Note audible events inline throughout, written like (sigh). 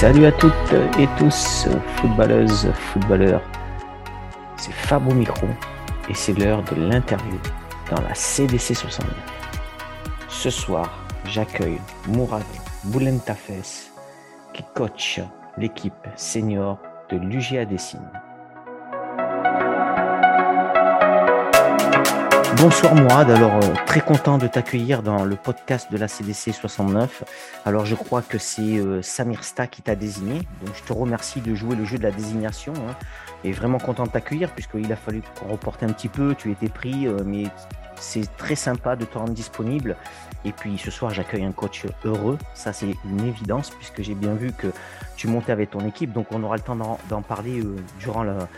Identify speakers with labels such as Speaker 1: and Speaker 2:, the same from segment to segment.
Speaker 1: Salut à toutes et tous, footballeuses, footballeurs. C'est Fab micro et c'est l'heure de l'interview dans la CDC 69. Ce soir, j'accueille Mourad Boulentafes qui coach l'équipe senior de l'UGA Dessine. Bonsoir Mourad, alors euh, très content de t'accueillir dans le podcast de la CDC 69. Alors je crois que c'est euh, Samir Sta qui t'a désigné, donc je te remercie de jouer le jeu de la désignation hein. et vraiment content de t'accueillir puisqu'il a fallu qu'on reporte un petit peu, tu étais pris, euh, mais c'est très sympa de te rendre disponible. Et puis ce soir j'accueille un coach heureux, ça c'est une évidence puisque j'ai bien vu que tu montais avec ton équipe, donc on aura le temps d'en parler durant la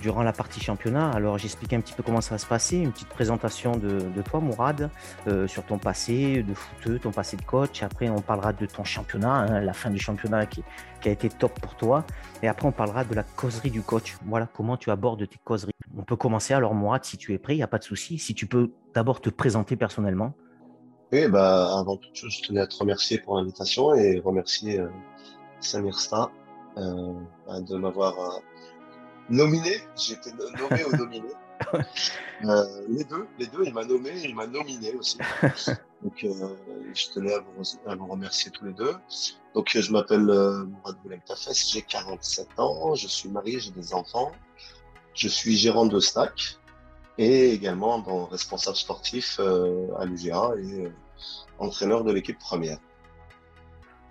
Speaker 1: durant la partie championnat. Alors j'explique un petit peu comment ça va se passer, une petite présentation de, toi Mourad, euh, sur ton passé de footeux, ton passé de coach. Après on parlera de ton championnat, hein, la fin du championnat qui, a été top pour toi. Et après on parlera de la causerie du coach. Voilà comment tu abordes tes causeries. On peut commencer alors Mourad si tu es prêt, il n'y a pas de souci. Si tu peux d'abord te présenter personnellement.
Speaker 2: Oui, bah, avant toute chose, je tenais à te remercier pour l'invitation et remercier euh, Samir Sta euh, de m'avoir nominé. J'ai été nommé ou (laughs) nominé. Euh, les deux, les deux, il m'a nommé et il m'a nominé aussi. Donc, euh, je tenais à vous, à vous, remercier tous les deux. Donc, je m'appelle euh, Mourad Tafes, j'ai 47 ans, je suis marié, j'ai des enfants, je suis gérant de stack et également bon, responsable sportif euh, à l'UGA et euh, entraîneur de l'équipe première.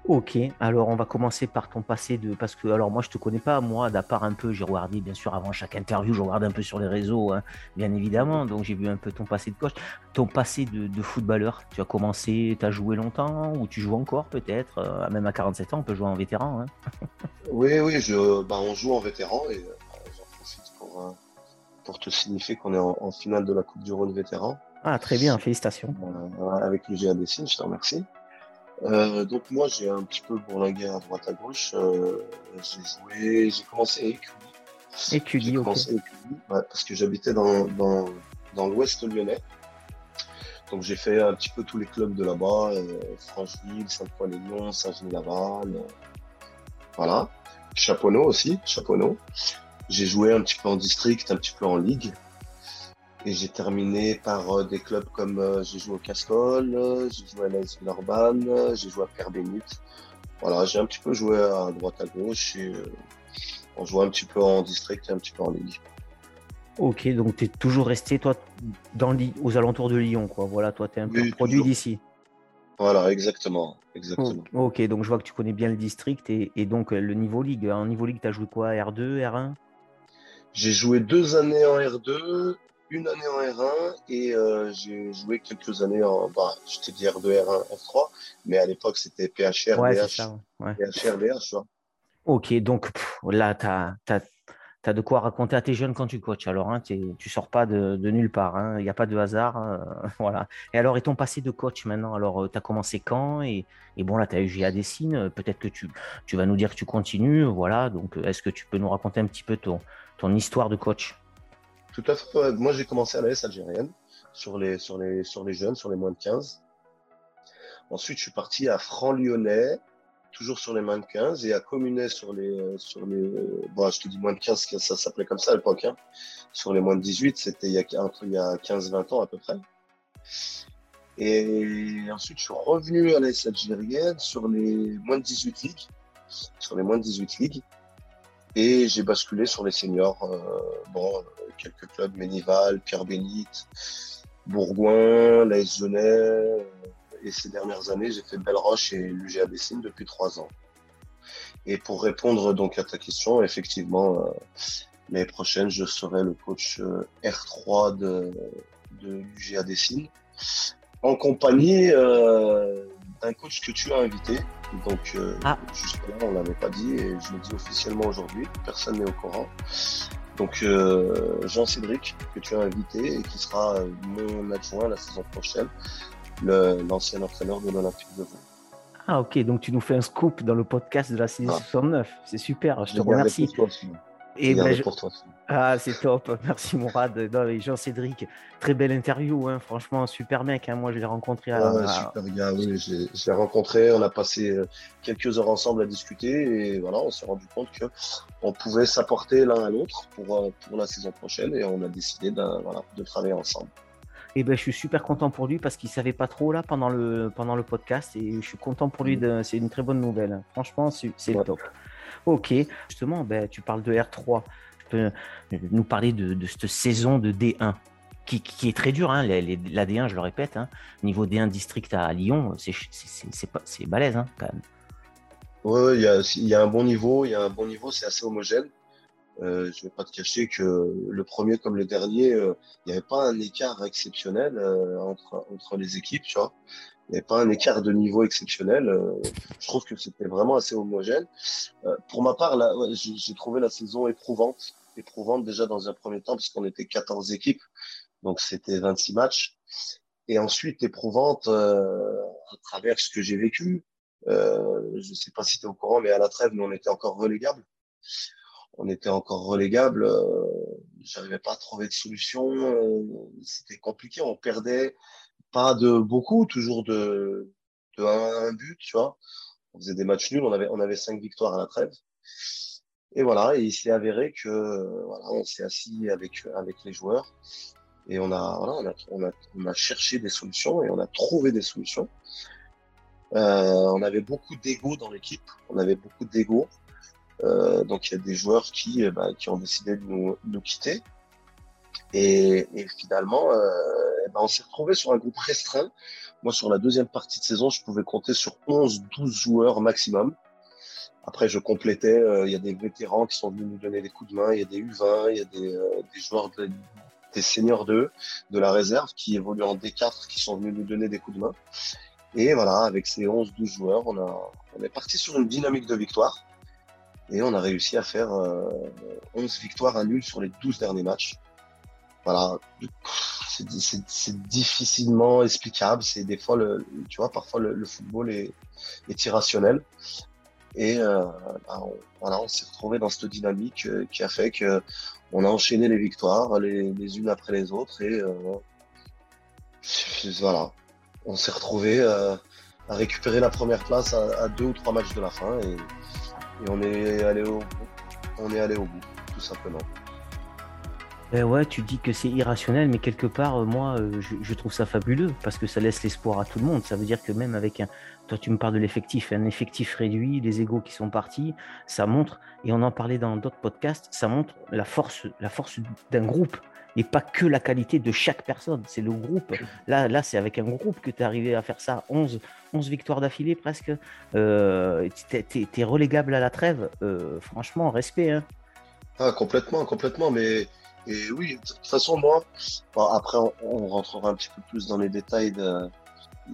Speaker 1: Ok, alors on va commencer par ton passé de. Parce que, alors moi, je te connais pas, moi, d'à part un peu, j'ai regardé, bien sûr, avant chaque interview, je regarde un peu sur les réseaux, hein, bien évidemment. Donc j'ai vu un peu ton passé de coach. Ton passé de, footballeur, tu as commencé, tu as joué longtemps, ou tu joues encore peut-être, euh, même à 47 ans, on peut jouer en vétéran. Hein. (laughs)
Speaker 2: oui, oui, je, bah, on joue en vétéran et euh, j'en profite pour, euh, pour te signifier qu'on est en, finale de la Coupe du Rhône vétéran.
Speaker 1: Ah, très bien, félicitations.
Speaker 2: avec le GA Dessine, je te remercie. Euh, donc moi j'ai un petit peu bourlingué à droite à gauche. Euh, j'ai joué, j'ai commencé à
Speaker 1: Écully. Écully, ok.
Speaker 2: parce que j'habitais dans, dans, dans l'ouest lyonnais. Donc j'ai fait un petit peu tous les clubs de là-bas, euh, Francheville, Saint-Croix-les-Lyons, Saint-Genis-Laval, euh, voilà. Chaponneau aussi, Chaponneau. J'ai joué un petit peu en district, un petit peu en ligue. Et j'ai terminé par euh, des clubs comme euh, j'ai joué au Cascol, euh, j'ai joué à l'AS Villeurbanne, j'ai joué à Pierre. Voilà, j'ai un petit peu joué à droite à gauche et on jouait un petit peu en district et un petit peu en ligue.
Speaker 1: Ok, donc tu es toujours resté toi dans aux alentours de Lyon, quoi. Voilà, toi tu es un peu produit d'ici.
Speaker 2: Voilà, exactement. exactement.
Speaker 1: ok, donc je vois que tu connais bien le district et, et donc le niveau ligue. En niveau ligue, tu as joué quoi R2, R1
Speaker 2: J'ai joué deux années en R2 une année en R1 et euh, j'ai joué quelques années en, bah, je t'ai dit R2, R1, F3, mais à l'époque c'était PHR, ouais, BH, ouais. PHR, BH, tu vois.
Speaker 1: Ok, donc là, tu as, as, de quoi raconter à tes jeunes quand tu coaches. Alors, hein, tu sors pas de, de nulle part, hein. il n'y a pas de hasard. Hein, (laughs) voilà. Et alors, et ton passé de coach maintenant Alors, euh, tu as commencé quand et, et, bon, là, tu as eu GA Dessine, peut-être que tu, tu vas nous dire que tu continues. Voilà, donc est-ce que tu peux nous raconter un petit peu ton, ton histoire de coach?
Speaker 2: Moi, j'ai commencé à l'AS algérienne sur les, sur, les, sur les jeunes, sur les moins de 15. Ensuite, je suis parti à Franc-Lyonnais, toujours sur les moins de 15, et à Communet sur les. Sur les bon, je te dis moins de 15, ça s'appelait comme ça à l'époque. Hein. Sur les moins de 18, c'était il y a, a 15-20 ans à peu près. Et ensuite, je suis revenu à l'AS algérienne sur les moins de 18 ligues. Sur les moins de 18 ligues. Et j'ai basculé sur les seniors. Euh, bon, quelques clubs, Ménival, Pierre Bénite, Bourgoin, l'AS Genet. Et ces dernières années, j'ai fait Belle-Roche et l'UGA Dessine depuis trois ans. Et pour répondre donc à ta question, effectivement, euh, l'année prochaine, je serai le coach euh, R3 de, de l'UGA Dessine, en compagnie euh, d'un coach que tu as invité. Donc, euh, ah. jusque-là, on l'avait pas dit et je le dis officiellement aujourd'hui. Personne n'est au courant. Donc euh, Jean-Cédric, que tu as invité et qui sera euh, mon adjoint la saison prochaine, l'ancien entraîneur de l'Olympique de Vaud.
Speaker 1: Ah ok, donc tu nous fais un scoop dans le podcast de la saison 69. Ah. C'est super, je te remercie. Et ben, pour toi. Ah, c'est top. (laughs) Merci Mourad. Jean-Cédric, très belle interview. Hein. Franchement, super mec. Hein. Moi, je l'ai rencontré. À...
Speaker 2: super gars, oui. Je l'ai rencontré. On a passé euh, quelques heures ensemble à discuter. Et voilà, on s'est rendu compte qu'on pouvait s'apporter l'un à l'autre pour, euh, pour la saison prochaine. Et on a décidé de, voilà, de travailler ensemble.
Speaker 1: Et ben, je suis super content pour lui parce qu'il savait pas trop là pendant le, pendant le podcast. Et je suis content pour lui. Mm. De... C'est une très bonne nouvelle. Franchement, c'est le top. Ok, justement, ben, tu parles de R3. Tu peux nous parler de, cette saison de D1 qui, est très dure. Hein, la D1, je le répète, hein, niveau D1 district à Lyon, c'est balèze hein, quand même.
Speaker 2: Oui, il y a, un bon niveau, il y a un bon niveau, c'est assez homogène. Euh, je ne vais pas te cacher que le premier comme le dernier, euh, il n'y avait pas un écart exceptionnel euh, entre, entre les équipes, tu vois. Il n'y avait pas un écart de niveau exceptionnel. Euh, je trouve que c'était vraiment assez homogène. Euh, pour ma part, j'ai trouvé la saison éprouvante. Éprouvante déjà dans un premier temps, parce qu'on était 14 équipes. Donc c'était 26 matchs. Et ensuite éprouvante euh, à travers ce que j'ai vécu. Euh, je ne sais pas si tu es au courant, mais à la trêve, nous, on était encore relégables. On était encore relégables. Euh, J'arrivais pas à trouver de solution. C'était compliqué. On perdait pas de beaucoup, toujours de, de un, but, tu vois. On faisait des matchs nuls, on avait, on avait cinq victoires à la trêve. Et voilà, et il s'est avéré que voilà, on s'est assis avec, avec les joueurs et on a, voilà, on a, on a, cherché des solutions et on a trouvé des solutions. Euh, on avait beaucoup d'ego dans l'équipe, on avait beaucoup d'ego. Euh, donc il y a des joueurs qui, ben, qui ont décidé de nous, quitter. Et, finalement, euh, ben, on s'est retrouvé sur un groupe restreint. Moi, sur la deuxième partie de saison, je pouvais compter sur 11, 12 joueurs maximum. Après, je complétais. Euh, il y a des vétérans qui sont venus nous donner des coups de main. Il y a des U20, il y a des, euh, joueurs des seniors 2, de la réserve qui évoluent en D4 qui sont venus nous donner des coups de main. Et voilà, avec ces 11, 12 joueurs, on, est parti sur une dynamique de victoire. Et on a réussi à faire 11 victoires à nul sur les 12 derniers matchs. Voilà, c'est difficilement explicable. C'est des fois, le, tu vois, parfois le, football est, irrationnel. Et euh, bah, on, voilà, on s'est retrouvé dans cette dynamique euh, qui a fait que on a enchaîné les victoires les, unes après les autres et euh, voilà, on s'est retrouvé à récupérer la première place à, à, deux ou trois matchs de la fin et, et on est allé au on est allé au bout, tout simplement.
Speaker 1: Ben ouais, tu dis que c'est irrationnel, mais quelque part, euh, moi, euh, je, trouve ça fabuleux parce que ça laisse l'espoir à tout le monde. Ça veut dire que même avec un, toi, tu me parles de l'effectif, un effectif réduit, les égaux qui sont partis, ça montre, et on en parlait dans d'autres podcasts, ça montre la force, la force d'un groupe et pas que la qualité de chaque personne, c'est le groupe. Là, là c'est avec un groupe que tu es arrivé à faire ça, 11, 11 victoires d'affilée presque. Euh, tu es, relégable à la trêve, franchement, respect. Hein.
Speaker 2: Ah, complètement, complètement, mais et oui, de toute façon, moi, après, on, rentrera un petit peu plus dans les détails de,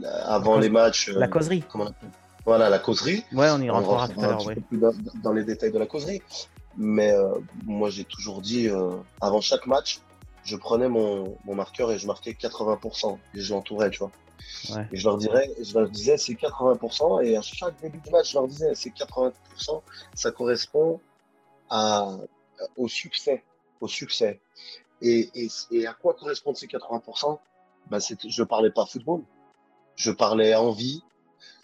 Speaker 2: avant les matchs.
Speaker 1: La causerie.
Speaker 2: Euh, comment on voilà, la causerie.
Speaker 1: Ouais, on y rentrera, tout à l'heure. Ouais.
Speaker 2: Plus dans, les détails de la causerie. Mais euh, moi, j'ai toujours dit, euh, avant chaque match, je prenais mon, mon, marqueur et je marquais 80%. Et je l'entourais, tu vois. Ouais. Et je leur, dirais, je leur disais, c'est 80%. Et à chaque début de match, je leur disais, c'est 80%. Ça correspond à, au succès au succès. Et, à quoi correspondent ces 80% ben Je parlais pas football, je parlais envie,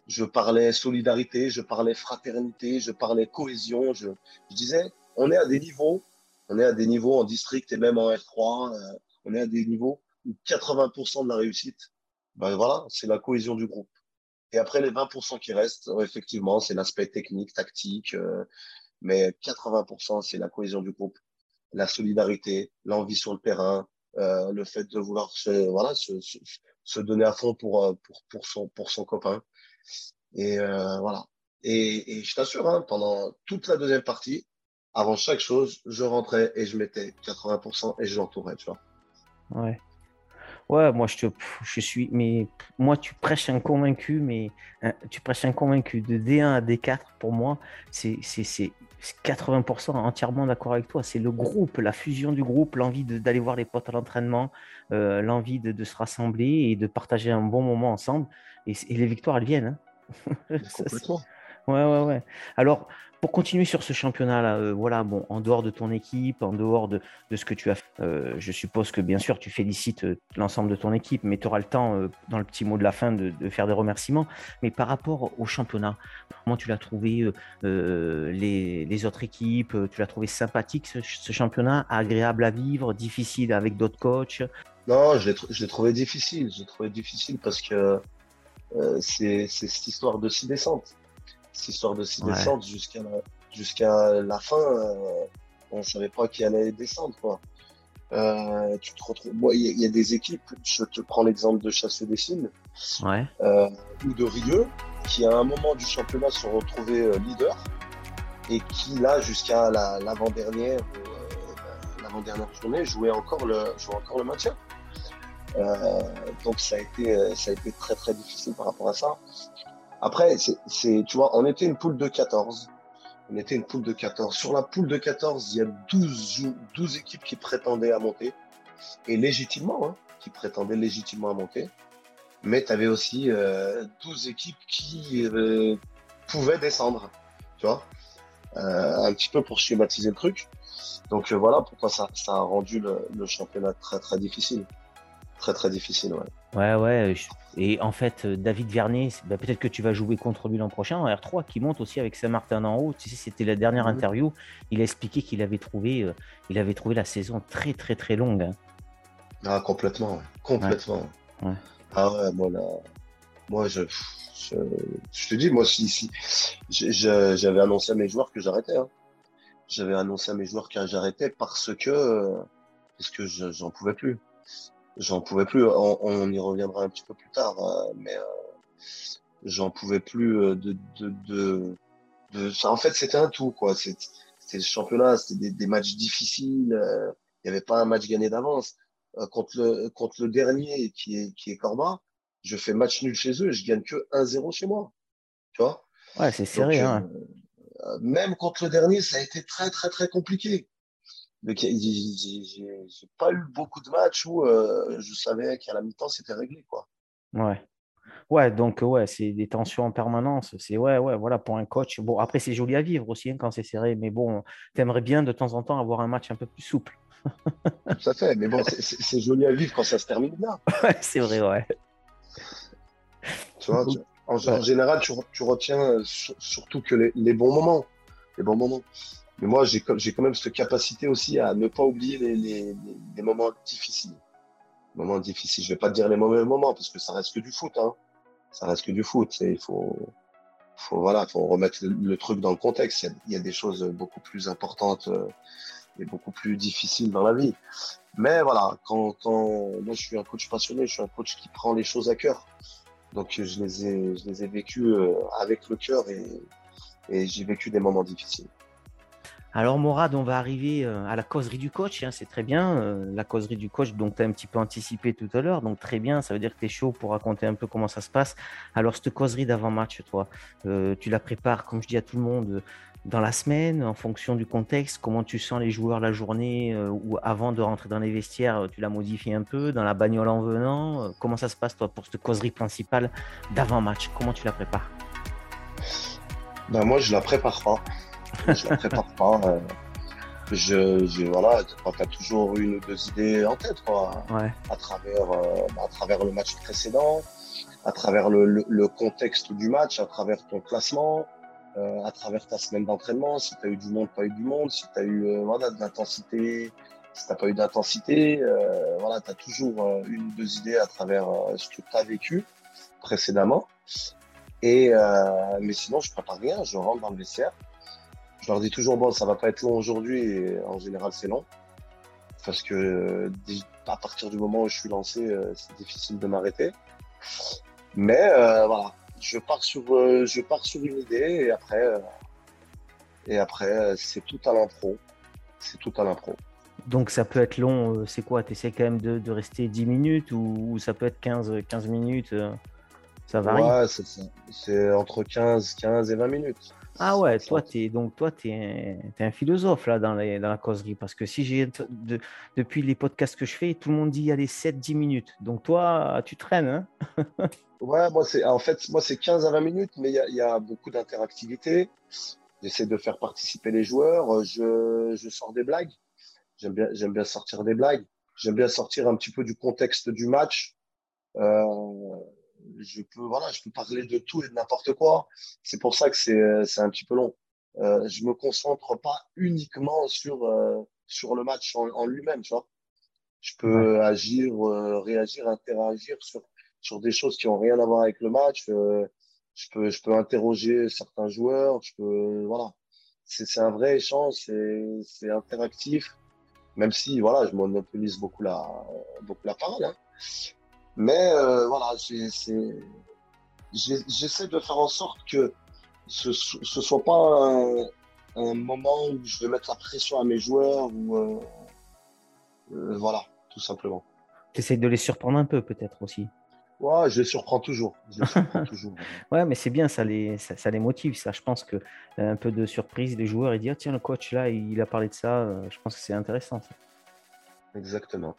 Speaker 2: je parlais solidarité, je parlais fraternité, je parlais cohésion. Je, disais, on est à des niveaux, on est à des niveaux en district et même en R3, euh, on est à des niveaux où 80% de la réussite, ben voilà, c'est la cohésion du groupe. Et après, les 20% qui restent, effectivement, c'est l'aspect technique, tactique, euh, mais 80%, c'est la cohésion du groupe la solidarité, l'envie sur le terrain, euh, le fait de vouloir se, voilà, se, donner à fond pour, euh, pour, pour, son, pour son copain. Et euh, voilà. Et, je t'assure, hein, pendant toute la deuxième partie, avant chaque chose, je rentrais et je mettais 80% et je l'entourais, tu vois.
Speaker 1: Ouais. Ouais, moi je, te, je suis, mais moi tu prêches un convaincu, mais tu prêches un convaincu de D1 à D4 pour moi, c'est 80% entièrement d'accord avec toi. C'est le groupe, la fusion du groupe, l'envie d'aller voir les potes à l'entraînement, euh, l'envie de, de, se rassembler et de partager un bon moment ensemble. Et, les victoires, elles viennent. Hein. (laughs) Ouais, ouais, ouais. Alors, pour continuer sur ce championnat-là, euh, voilà, bon, en dehors de ton équipe, en dehors de, ce que tu as fait, euh, je suppose que bien sûr tu félicites euh, l'ensemble de ton équipe, mais tu auras le temps, dans le petit mot de la fin, de, faire des remerciements. Mais par rapport au championnat, comment tu l'as trouvé, les, autres équipes, tu l'as trouvé sympathique ce, championnat, agréable à vivre, difficile avec d'autres coachs?
Speaker 2: Non, je l'ai trouvé difficile. J'ai trouvé difficile parce que c'est cette histoire de six descentes cette histoire de six descentes jusqu'à la, jusqu'à la fin. Euh, on ne savait pas qui allait descendre. Quoi. Euh, tu te retrouves. Il y, a des équipes. Je te prends l'exemple de Chasseux des Cimes
Speaker 1: ouais.
Speaker 2: euh, ou de Rieux, qui à un moment du championnat se sont retrouvés euh, leaders et qui là jusqu'à l'avant-dernière euh, l'avant-dernière journée jouait encore le jouait encore le maintien. Euh, donc ça a été ça a été très très difficile par rapport à ça. Après, c'est, tu vois, on était une poule de 14. On était une poule de 14. Sur la poule de 14, il y a 12, 12 équipes qui prétendaient à monter. Et légitimement, hein, qui prétendaient légitimement à monter. Mais tu avais aussi euh, 12 équipes qui euh, pouvaient descendre. Tu vois? Euh, Un petit peu pour schématiser le truc. Donc euh, voilà pourquoi ça, ça a rendu le, le, championnat très très difficile. Très très difficile, ouais.
Speaker 1: Ouais, ouais. Et en fait, euh, David Vernet, bah, peut-être que tu vas jouer contre lui l'an prochain en R3, qui monte aussi avec Saint-Martin en haut. Tu sais, c'était la dernière mhm. interview. Il a expliqué qu'il avait trouvé, euh, il avait trouvé la saison très, très, très longue. Hein.
Speaker 2: Ah, complètement, complètement. Ah ouais, moi là, moi je, je, te dis, moi si, si j'avais annoncé à mes joueurs que j'arrêtais. Hein. J'avais annoncé à mes joueurs que j'arrêtais parce que parce que j'en pouvais plus j'en pouvais plus. On, y reviendra un petit peu plus tard, euh, mais euh, j'en pouvais plus euh, de, de, de, de... En fait, c'était un tout, quoi. C'était le championnat, c'était des, matchs difficiles. Il n'y avait pas un match gagné d'avance. contre le contre le dernier qui est qui est Corba, je fais match nul chez eux, et je gagne que 1-0 chez moi. Tu vois?
Speaker 1: Ouais, c'est serré. hein.
Speaker 2: même contre le dernier, ça a été très très très compliqué j'ai pas eu beaucoup de matchs où euh, je savais qu'à la mi-temps c'était réglé quoi.
Speaker 1: Ouais. Ouais, donc ouais, c'est des tensions en permanence. C'est ouais, ouais, voilà pour un coach. Bon, après c'est joli à vivre aussi hein, quand c'est serré, mais bon, t'aimerais bien de temps en temps avoir un match un peu plus souple.
Speaker 2: Tout à fait, mais bon, c'est joli à vivre quand ça se termine bien. (laughs)
Speaker 1: Ouais, c'est vrai, ouais.
Speaker 2: Tu vois, en, général, tu, tu, retiens euh, surtout que les, les bons moments, les bons moments. Mais moi, j'ai quand même cette capacité aussi à ne pas oublier les, moments difficiles. Les moments difficiles. Je vais pas te dire les mauvais moments parce que ça reste que du foot. Hein. Ça reste que du foot. Il faut, remettre le, truc dans le contexte. Il y, a, des choses beaucoup plus importantes euh, et beaucoup plus difficiles dans la vie. Mais voilà, quand, moi je suis un coach passionné, je suis un coach qui prend les choses à cœur. Donc je les ai, vécues euh, avec le cœur et j'ai vécu des moments difficiles.
Speaker 1: Alors Morad, on va arriver euh, à la causerie du coach, hein, c'est très bien. Euh, la causerie du coach, donc tu as un petit peu anticipé tout à l'heure, donc très bien, ça veut dire que tu es chaud pour raconter un peu comment ça se passe. Alors cette causerie d'avant-match, toi, euh, tu la prépares, comme je dis à tout le monde, dans la semaine, en fonction du contexte, comment tu sens les joueurs la journée ou avant de rentrer dans les vestiaires, tu la modifies un peu, dans la bagnole en venant. comment ça se passe, toi, pour cette causerie principale d'avant-match Comment tu la prépares?
Speaker 2: Ben, Moi, je la prépare pas (laughs) je la prépare pas. Euh, je, je, voilà, tu as toujours une ou deux idées en tête, quoi. À travers, euh, à travers le match précédent, à travers le, le, contexte du match, à travers ton classement, euh, à travers ta semaine d'entraînement, si tu as eu du monde, pas eu du monde, si tu as eu euh, voilà, de l'intensité, si t'as pas eu d'intensité, voilà, tu as toujours une ou deux idées à travers ce que tu as vécu précédemment. Et mais sinon, je prépare rien, je rentre dans le vestiaire, je leur dis toujours, bon, ça va pas être long aujourd'hui, et en général, c'est long. Parce que à partir du moment où je suis lancé, euh, c'est difficile de m'arrêter. Mais euh, voilà, je pars sur, euh, je pars sur une idée et après, et après, c'est tout à l'impro. C'est tout à l'impro.
Speaker 1: Donc ça peut être long, c'est quoi? Tu essaies quand même de, de, rester 10 minutes ou, ça peut être 15, 15 minutes Ça varie?
Speaker 2: Ouais, c'est entre 15, 15 et 20 minutes.
Speaker 1: Ah ouais, toi, es, donc toi, tu es, un philosophe là dans, dans la causerie. Parce que si j'ai depuis les podcasts que je fais, tout le monde dit allez 7-10 minutes. Donc toi, tu traînes. Hein? (laughs)
Speaker 2: Ouais, moi, c'est, en fait, moi, c'est 15 à 20 minutes, mais il y a, beaucoup d'interactivité. J'essaie de faire participer les joueurs. Je, je sors des blagues. J'aime bien, j'aime bien sortir des blagues. J'aime bien sortir un petit peu du contexte du match. Euh, je peux, voilà, je peux parler de tout et de n'importe quoi. C'est pour ça que c'est, c'est un petit peu long. Euh, je me concentre pas uniquement sur, euh, sur le match en, en lui-même, tu vois. Je peux agir, euh, réagir, interagir sur, sur des choses qui ont rien à voir avec le match. Euh, je peux, je peux interroger certains joueurs. Je peux, voilà. C'est un vrai échange, c'est interactif. Même si, voilà, je monopolise beaucoup la, beaucoup la parole. Hein. Mais euh, voilà, j'essaie de faire en sorte que ce ne soit pas un, un, moment où je vais mettre la pression à mes joueurs ou euh, euh, voilà, tout simplement.
Speaker 1: Tu essaies de les surprendre un peu peut-être aussi.
Speaker 2: Ouais, je les surprends toujours. Je les surprends (laughs) toujours.
Speaker 1: ouais, mais c'est bien, ça les, ça, les motive. Ça, je pense que un peu de surprise des joueurs et dire tiens le coach là, il a parlé de ça. Je pense que c'est intéressant. Ça.
Speaker 2: Exactement.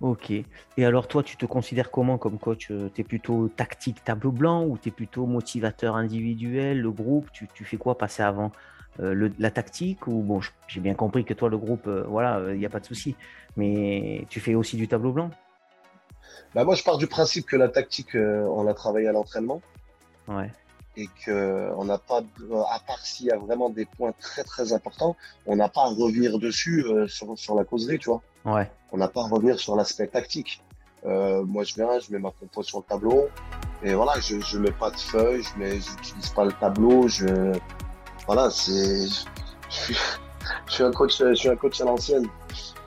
Speaker 1: Ok. Et alors, toi, tu te considères comment comme coach? Euh, Tu es plutôt tactique tableau blanc ou tu es plutôt motivateur individuel, le groupe? Tu, fais quoi passer avant? Euh, la tactique Ou bon, j'ai bien compris que toi, le groupe, euh, voilà, il n'y a pas de souci. Mais tu fais aussi du tableau blanc?
Speaker 2: Bah, Moi, je pars du principe que la tactique, on l'a travaillé à l'entraînement.
Speaker 1: Ouais
Speaker 2: et qu'on n'a pas, à part s'il y a vraiment des points très très importants, on n'a pas à revenir dessus euh, sur, sur, la causerie, tu vois.
Speaker 1: Ouais.
Speaker 2: On n'a pas à revenir sur l'aspect tactique. Euh, moi, je viens, je mets ma compo sur le tableau, et voilà, je je mets pas de feuilles, je mets, j'utilise pas le tableau, je, voilà, c'est, je, suis un coach, je suis un coach à l'ancienne.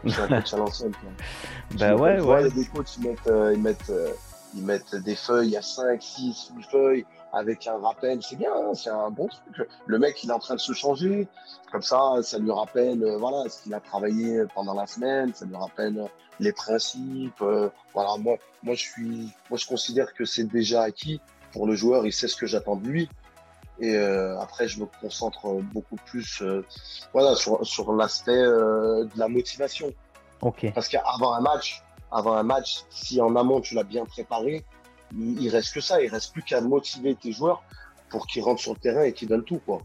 Speaker 2: Je suis un (laughs) coach à l'ancienne.
Speaker 1: bah ouais, ouais.
Speaker 2: Il y a des coachs, ils mettent, euh, ils mettent, euh, ils mettent des feuilles à 5, 6, 8 feuilles avec un rappel. C'est bien, hein, c'est un bon truc. Le mec, il est en train de se changer. Comme ça, ça lui rappelle euh, voilà, ce qu'il a travaillé pendant la semaine. Ça lui rappelle les principes. Euh, voilà, moi, moi, je suis, moi, je considère que c'est déjà acquis pour le joueur. Il sait ce que j'attends de lui. Et euh, après, je me concentre beaucoup plus voilà, sur, sur l'aspect de la motivation.
Speaker 1: Ok.
Speaker 2: Parce qu'avant un match, avant un match, si en amont tu l'as bien préparé, il, reste que ça. Il reste plus qu'à motiver tes joueurs pour qu'ils rentrent sur le terrain et qu'ils donnent tout, quoi.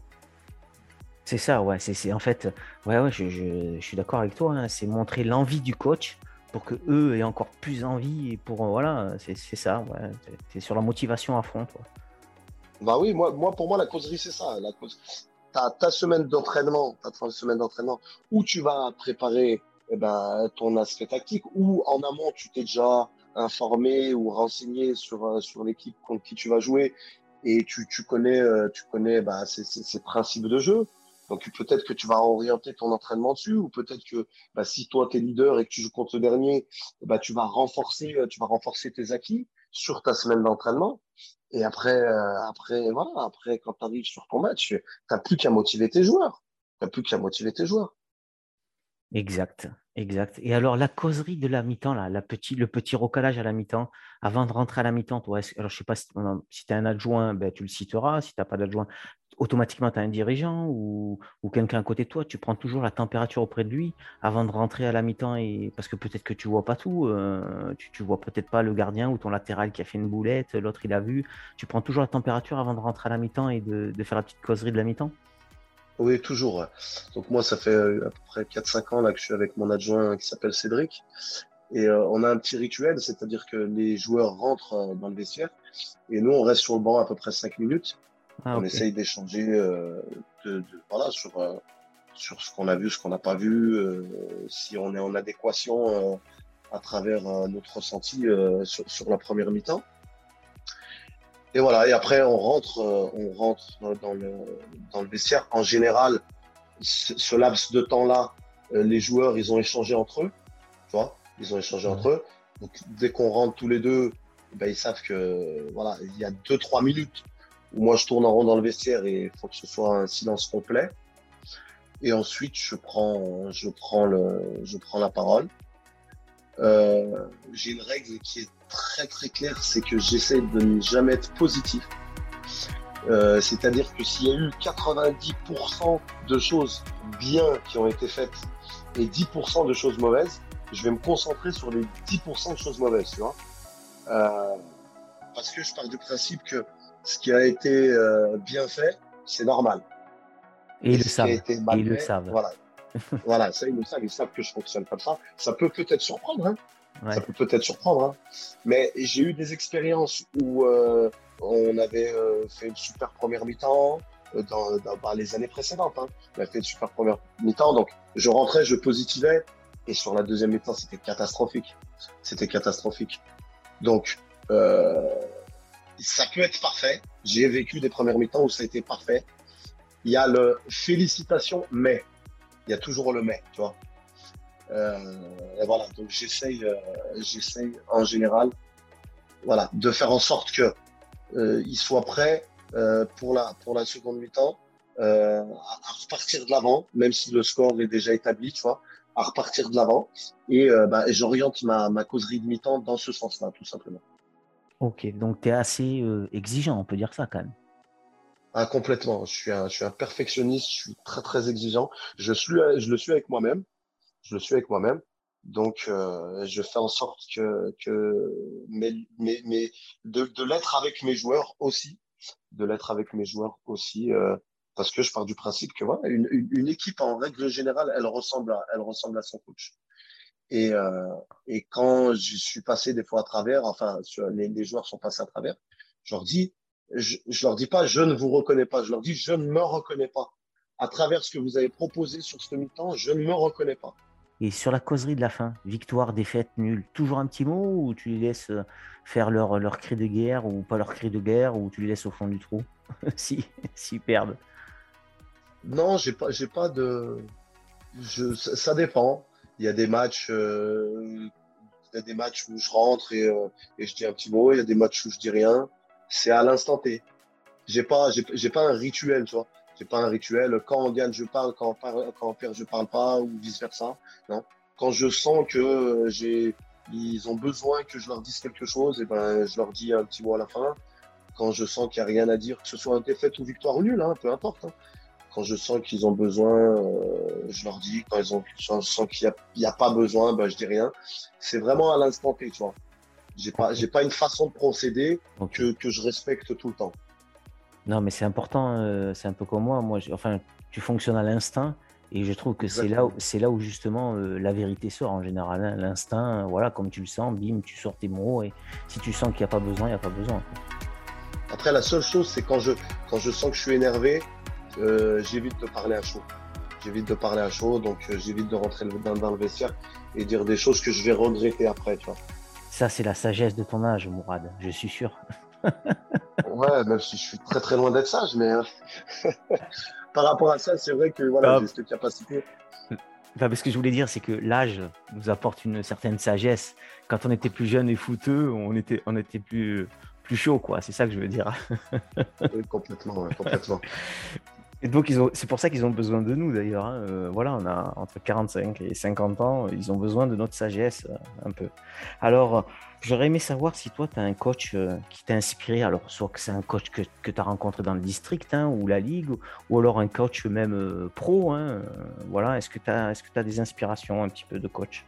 Speaker 1: C'est ça, ouais. C'est en fait, ouais, ouais, je, je, suis d'accord avec toi. Hein. c'est montrer l'envie du coach pour que eux aient encore plus envie et pour voilà, c'est ça. Ouais. C'est sur la motivation à fond, toi.
Speaker 2: Bah oui, moi, moi, pour moi, la causerie, c'est ça. La cause... Ta semaine d'entraînement, ta semaine d'entraînement où tu vas préparer eh ben, ton aspect tactique, ou en amont, tu t'es déjà informé ou renseigné sur, euh, sur l'équipe contre qui tu vas jouer et tu, tu connais, euh, tu connais bah, ces, ces, principes de jeu. Donc peut-être que tu vas orienter ton entraînement dessus, ou peut-être que bah, si toi tu es leader et que tu joues contre le dernier, bah, tu vas renforcer, euh, tu vas renforcer tes acquis sur ta semaine d'entraînement. Et après, après, voilà, après quand tu arrives sur ton match, tu n'as plus qu'à motiver tes joueurs. Tu plus qu'à motiver tes joueurs.
Speaker 1: Exact, exact. Et alors, la causerie de la mi-temps, là, le petit recalage à la mi-temps, avant de rentrer à la mi-temps, toi, alors je sais pas si, tu as un adjoint, ben, tu le citeras. Si tu n'as pas d'adjoint, automatiquement, tu as un dirigeant ou, quelqu'un à côté de toi. Tu prends toujours la température auprès de lui avant de rentrer à la mi-temps. Et... Parce que peut-être que tu vois pas tout. Euh, tu, ne vois peut-être pas le gardien ou ton latéral qui a fait une boulette, l'autre il a vu. Tu prends toujours la température avant de rentrer à la mi-temps et de faire la petite causerie de la mi-temps?
Speaker 2: Oui, toujours. Donc moi, ça fait euh, à peu près 4-5 ans là que je suis avec mon adjoint qui s'appelle Cédric. Et euh, on a un petit rituel, c'est-à-dire que les joueurs rentrent euh, dans le vestiaire et nous, on reste sur le banc à peu près 5 minutes. Ah, on essaye d'échanger de, de, voilà, sur, sur ce qu'on a vu, ce qu'on n'a pas vu, si on est en adéquation à travers notre ressenti sur, sur la première mi-temps. Et voilà, et après on rentre, euh, on rentre dans le, dans le vestiaire. En général, ce laps de temps-là, euh, les joueurs, ils ont échangé entre eux, tu vois, ils ont échangé entre eux. Donc dès qu'on rentre tous les deux, ben, ils savent que voilà, il y a deux trois minutes où moi je tourne en rond dans le vestiaire et il faut que ce soit un silence complet. Et ensuite je prends, je prends le, je prends la parole. Euh, j'ai une règle qui est très très clair, c'est que j'essaie de ne jamais être positif. Euh, c'est-à-dire que s'il y a eu 90% de choses bien qui ont été faites et 10% de choses mauvaises, je vais me concentrer sur les 10% de choses mauvaises, tu vois. Euh, parce que je pars du principe que ce qui a été euh, bien fait, c'est normal.
Speaker 1: Et, ils le savent. Ils le savent.
Speaker 2: Voilà. Voilà, ça, ils le savent. Ils savent que je fonctionne comme ça. Ça peut peut-être surprendre. Hein. Ça peut peut-être surprendre. Hein. Mais j'ai eu des expériences où euh, on avait euh, fait une super première mi-temps dans, dans, les années précédentes. Hein. On a fait une super première mi-temps. Donc, je rentrais, je positivais. Et sur la deuxième mi-temps, c'était catastrophique. C'était catastrophique. Donc, euh, ça peut être parfait. J'ai vécu des premières mi-temps où ça a été parfait. Il y a le félicitations, mais il y a toujours le mais, tu vois. Euh, et voilà, donc j'essaye, euh, j'essaye en général, voilà, de faire en sorte que euh, il soit prêt euh, pour la pour la seconde mi-temps, à, repartir de l'avant, même si le score est déjà établi, tu vois, à repartir de l'avant. Et, bah, j'oriente ma, ma causerie de mi-temps dans ce sens-là, tout simplement.
Speaker 1: Ok, donc tu es assez exigeant, on peut dire ça quand même.
Speaker 2: Ah, complètement. Je suis, un, je suis un perfectionniste, je suis très très exigeant. Je, suis, je le suis avec moi-même. Je le suis avec moi-même. Donc, euh, je fais en sorte que, que mes, mes, de, de l'être avec mes joueurs aussi, de l'être avec mes joueurs aussi, euh, parce que je pars du principe que voilà, une, une, une, équipe en règle générale, elle ressemble à, elle ressemble à son coach. Et, euh, et quand je suis passé des fois à travers, enfin, les, les joueurs sont passés à travers, je leur dis, je, je leur dis pas, je ne vous reconnais pas, je leur dis, je ne me reconnais pas. À travers ce que vous avez proposé sur ce mi-temps, je ne me reconnais pas.
Speaker 1: Et sur la causerie de la fin, victoire, défaite, nul, toujours un petit mot ou tu les laisses euh, faire leur, leur cri de guerre ou pas leur cri de guerre ou tu les laisses au fond du trou? (laughs) Si s'ils perdent
Speaker 2: Non, j'ai pas, j'ai pas de. Je, ça dépend. Il y a des matchs, euh, il y a des matchs où je rentre et, euh, et, je dis un petit mot. Il y a des matchs où je dis rien. C'est à l'instant T. J'ai pas, j'ai pas un rituel, tu vois. J'ai pas un rituel. Quand on gagne, je parle. Quand on, perd, je parle pas ou vice versa. Non. Quand je sens que j'ai, ils ont besoin que je leur dise quelque chose, et ben, je leur dis un petit mot à la fin. Quand je sens qu'il n'y a rien à dire, que ce soit une défaite ou victoire ou nul, hein, peu importe. Hein quand je sens qu'ils ont besoin, euh, je leur dis. Quand ils ont, je sens qu'il n'y a, a, pas besoin, ben, je dis rien. C'est vraiment à l'instant T, tu vois. J'ai pas, j'ai pas une façon de procéder que, que, je respecte tout le temps.
Speaker 1: Non, mais c'est important. Euh, c'est un peu comme moi. Moi, enfin, tu fonctionnes à l'instinct. Et je trouve que c'est là, où, c'est là où justement euh, la vérité sort en général. Hein. L'instinct, voilà, comme tu le sens, bim, tu sors tes mots. Et si tu sens qu'il n'y a pas besoin, il n'y a pas besoin.
Speaker 2: Après, la seule chose, c'est quand je, quand je sens que je suis énervé, euh, j'évite de parler à chaud. J'évite de parler à chaud, donc euh, j'évite de rentrer dans, dans, le vestiaire et dire des choses que je vais regretter après, tu vois.
Speaker 1: Ça, c'est la sagesse de ton âge, Mourad, je suis sûr. (laughs)
Speaker 2: ouais, même si je suis très très loin d'être sage, mais euh, (laughs) par rapport à ça, c'est vrai que voilà, ah. j'ai cette capacité.
Speaker 1: Enfin, ce que je voulais dire, c'est que l'âge nous apporte une certaine sagesse. Quand on était plus jeune et fouteux, on était, on était plus, plus chaud, quoi. C'est ça que je veux dire.
Speaker 2: oui, complètement, complètement. (laughs)
Speaker 1: Et donc, c'est pour ça qu'ils ont besoin de nous d'ailleurs. Hein. Euh, voilà, on a entre 45 et 50 ans, ils ont besoin de notre sagesse euh, un peu. Alors, j'aurais aimé savoir si toi, tu as un coach euh, qui t'a inspiré. Alors, soit que c'est un coach que, tu as rencontré dans le district hein, ou la ligue, ou, alors un coach même pro. Hein. voilà, est-ce que tu as, des inspirations un petit peu de coach?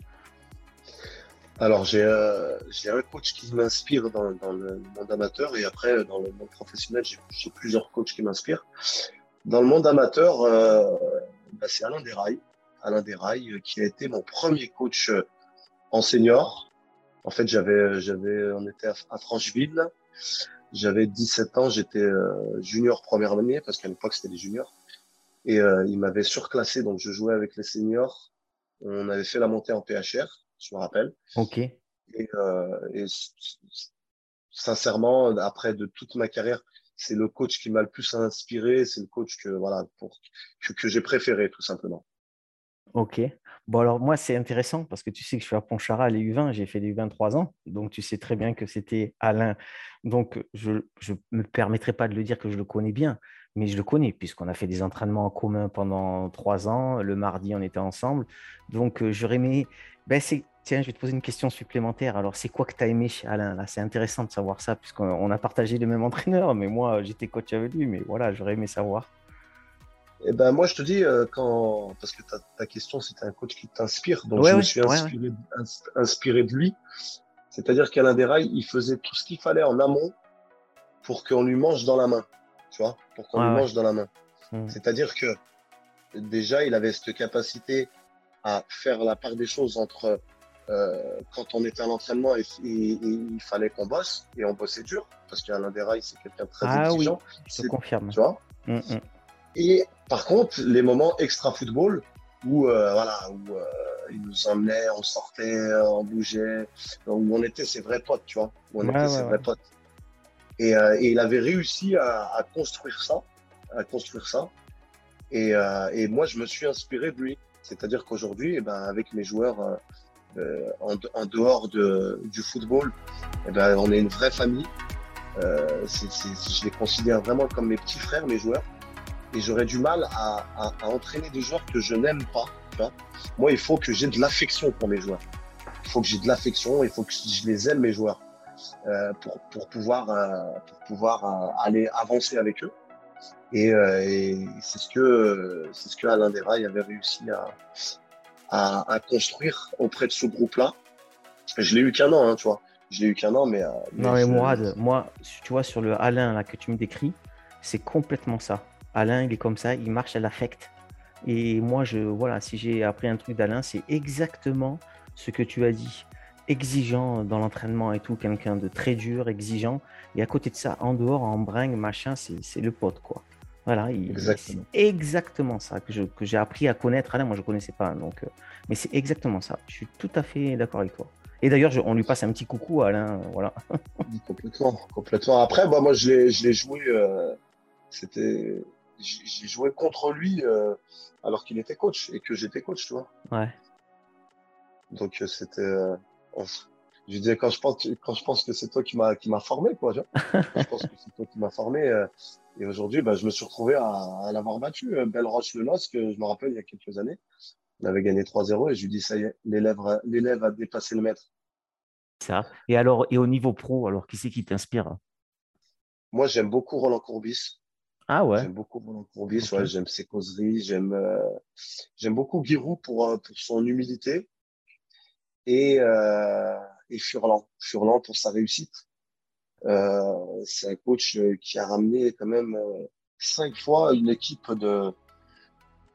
Speaker 2: Alors, j'ai un coach qui m'inspire dans, le monde amateur et après, dans le monde professionnel, j'ai plusieurs coachs qui m'inspirent. Dans le monde amateur, euh, bah, c'est Alain Desrailles. Alain Desrailles, euh, qui a été mon premier coach euh, en senior. En fait, j'avais, j'avais, on était à, Francheville. J'avais 17 ans, j'étais euh, junior première année, parce qu'à l'époque, c'était les juniors. Et il m'avait surclassé, donc je jouais avec les seniors. On avait fait la montée en PHR je me rappelle.
Speaker 1: Ok.
Speaker 2: Et, euh, et sincèrement, après de toute ma carrière, c'est le coach qui m'a le plus inspiré, c'est le coach que voilà pour que, j'ai préféré tout simplement.
Speaker 1: Ok. Bon alors moi c'est intéressant parce que tu sais que je suis à Pontcharra les U20, j'ai fait les U20 trois ans, donc tu sais très bien que c'était Alain. Donc je ne me permettrai pas de le dire que je le connais bien, mais je le connais puisqu'on a fait des entraînements en commun pendant trois ans. Le mardi on était ensemble, donc euh, j'aurais aimé ben, tiens, je vais te poser une question supplémentaire. Alors, c'est quoi que tu as aimé chez Alain? Là, c'est intéressant de savoir ça, puisqu'on a partagé le même entraîneur, mais moi, j'étais coach avec lui, mais voilà, j'aurais aimé savoir.
Speaker 2: Eh ben, moi, je te dis, euh, quand... parce que ta, ta question, c'était un coach qui t'inspire, donc je me suis inspiré, inspiré de lui. C'est-à-dire qu'Alain Desrailles, il faisait tout ce qu'il fallait en amont pour qu'on lui mange dans la main. Tu vois, pour qu'on lui mange dans la main.
Speaker 1: Mm.
Speaker 2: C'est-à-dire que déjà, il avait cette capacité à faire la part des choses entre euh, quand on était à l'entraînement et, il fallait qu'on bosse et on bossait dur parce qu'Alain Derail, c'est quelqu'un de très
Speaker 1: ah,
Speaker 2: exigeant.
Speaker 1: Oui, je te confirme.
Speaker 2: Tu vois
Speaker 1: Mm, mm.
Speaker 2: Et par contre, les moments extra football où euh, voilà où euh, il nous emmenait, on sortait, on bougeait, où on était ses vrais potes, tu vois, où on
Speaker 1: Ouais,
Speaker 2: était
Speaker 1: ouais,
Speaker 2: ses
Speaker 1: ouais.
Speaker 2: vrais potes. Et, et il avait réussi à, à construire ça, à construire ça. Et, et moi, je me suis inspiré de lui. C'est-à-dire qu'aujourd'hui, eh ben, avec mes joueurs euh, en, en dehors de, du football, eh ben, on est une vraie famille. Euh, c'est- c'est- je les considère vraiment comme mes petits frères, mes joueurs. Et j'aurais du mal à, à, à entraîner des joueurs que je n'aime pas. Tu vois Moi, il faut que j'ai de l'affection pour mes joueurs. Il faut que j'ai de l'affection, il faut que je les aime, mes joueurs, euh, pour, pour pouvoir, euh, pour pouvoir euh, aller avancer avec eux. Et, euh, et c'est ce que c'est ce que Alain Derail avait réussi à, à, à construire auprès de ce groupe-là. Je l'ai eu qu'un an, hein, tu vois. Je l'ai eu qu'un an, mais, euh,
Speaker 1: Non, mais Mourad, moi, tu vois, sur le Alain là, que tu me décris, c'est complètement ça. Alain, il est comme ça, il marche à l'affect. Et moi, je, voilà, si j'ai appris un truc d'Alain, c'est exactement ce que tu as dit. Exigeant dans l'entraînement et tout, quelqu'un de très dur, exigeant. Et à côté de ça, en dehors, en bringue, machin, c'est le pote, quoi. Voilà, il-
Speaker 2: Exactement.
Speaker 1: c'est exactement ça que je- que j'ai appris à connaître. Alain, moi, je ne connaissais pas. Donc, euh, mais c'est exactement ça. Je suis tout à fait d'accord avec toi. Et d'ailleurs, je- on lui passe un petit coucou à Alain. euh, Voilà. (laughs)
Speaker 2: Complètement, complètement. Après, bah, moi, je l'ai, je l'ai joué. euh, c'était, j'ai joué contre lui euh, alors qu'il était coach et que j'étais coach, tu vois.
Speaker 1: Ouais.
Speaker 2: Donc c'était. on- je disais quand je pense, quand je pense que c'est toi qui m'a qui m'a formé, quoi. Tu vois je pense que c'est toi qui m'as formé. euh, et aujourd'hui, bah, je me suis retrouvé à, à l'avoir battu. euh, Belle Roche Le que je me rappelle il y a quelques années. On avait gagné 3-0 et je lui dis ça y est, l'élève, a- l'élève a dépassé le maître.
Speaker 1: Ça. Et alors, et au niveau pro, alors qui c'est qui t'inspire?
Speaker 2: Moi, j'aime beaucoup Roland Courbis.
Speaker 1: Ah ouais.
Speaker 2: J'aime beaucoup Roland Courbis, ouais, j'aime ses causeries, j'aime euh, j'aime beaucoup Giroud pour, euh, pour son humilité et, euh, et Furlan. Furlan pour sa réussite. Euh, c'est un coach euh, qui a ramené quand même euh, cinq fois une équipe de,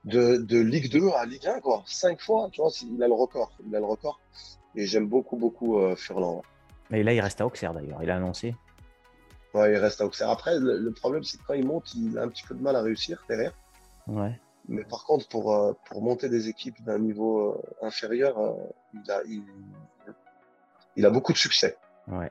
Speaker 2: de, de Ligue 2 à Ligue 1, quoi. Cinq fois, tu vois, il a le record. Il a le record. Et j'aime beaucoup, beaucoup euh, Furlan.
Speaker 1: Et là, il reste à Auxerre d'ailleurs. Il a annoncé.
Speaker 2: Ouais, il reste à Auxerre. Après, le, le problème, c'est que quand il monte, il a un petit peu de mal à réussir derrière.
Speaker 1: Ouais.
Speaker 2: Mais par contre, pour, euh, pour monter des équipes d'un niveau euh, inférieur, euh, il, a, il, il a beaucoup de succès.
Speaker 1: Ouais.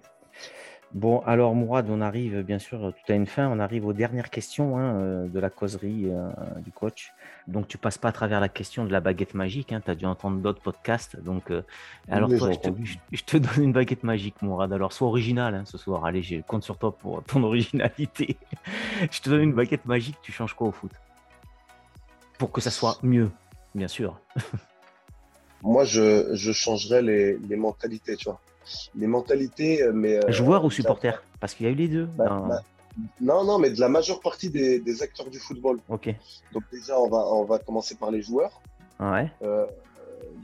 Speaker 1: Bon, alors Mourad, on arrive bien sûr, tout à une fin, on arrive aux dernières questions hein, euh, de la causerie euh, du coach. Donc tu passes pas à travers la question de la baguette magique, tu as dû entendre d'autres podcasts. Donc, euh, alors toi, te, je te donne une baguette magique, Mourad. Alors sois original hein, ce soir, allez, je compte sur toi pour ton (laughs) originalité. je te donne une baguette magique, tu changes quoi au foot? Pour que ça soit mieux, bien sûr. (laughs)
Speaker 2: Moi, je, je changerais les, les mentalités, tu vois. Les mentalités, euh, mais. euh,
Speaker 1: Joueur ou
Speaker 2: de la-
Speaker 1: supporter? Parce qu'il y a eu les deux.
Speaker 2: Bah,
Speaker 1: dans-
Speaker 2: bah, Non, non, mais de la majeure partie des, des acteurs du football.
Speaker 1: Ok.
Speaker 2: Donc déjà, on va, on va commencer par les joueurs.
Speaker 1: Ouais.
Speaker 2: Euh,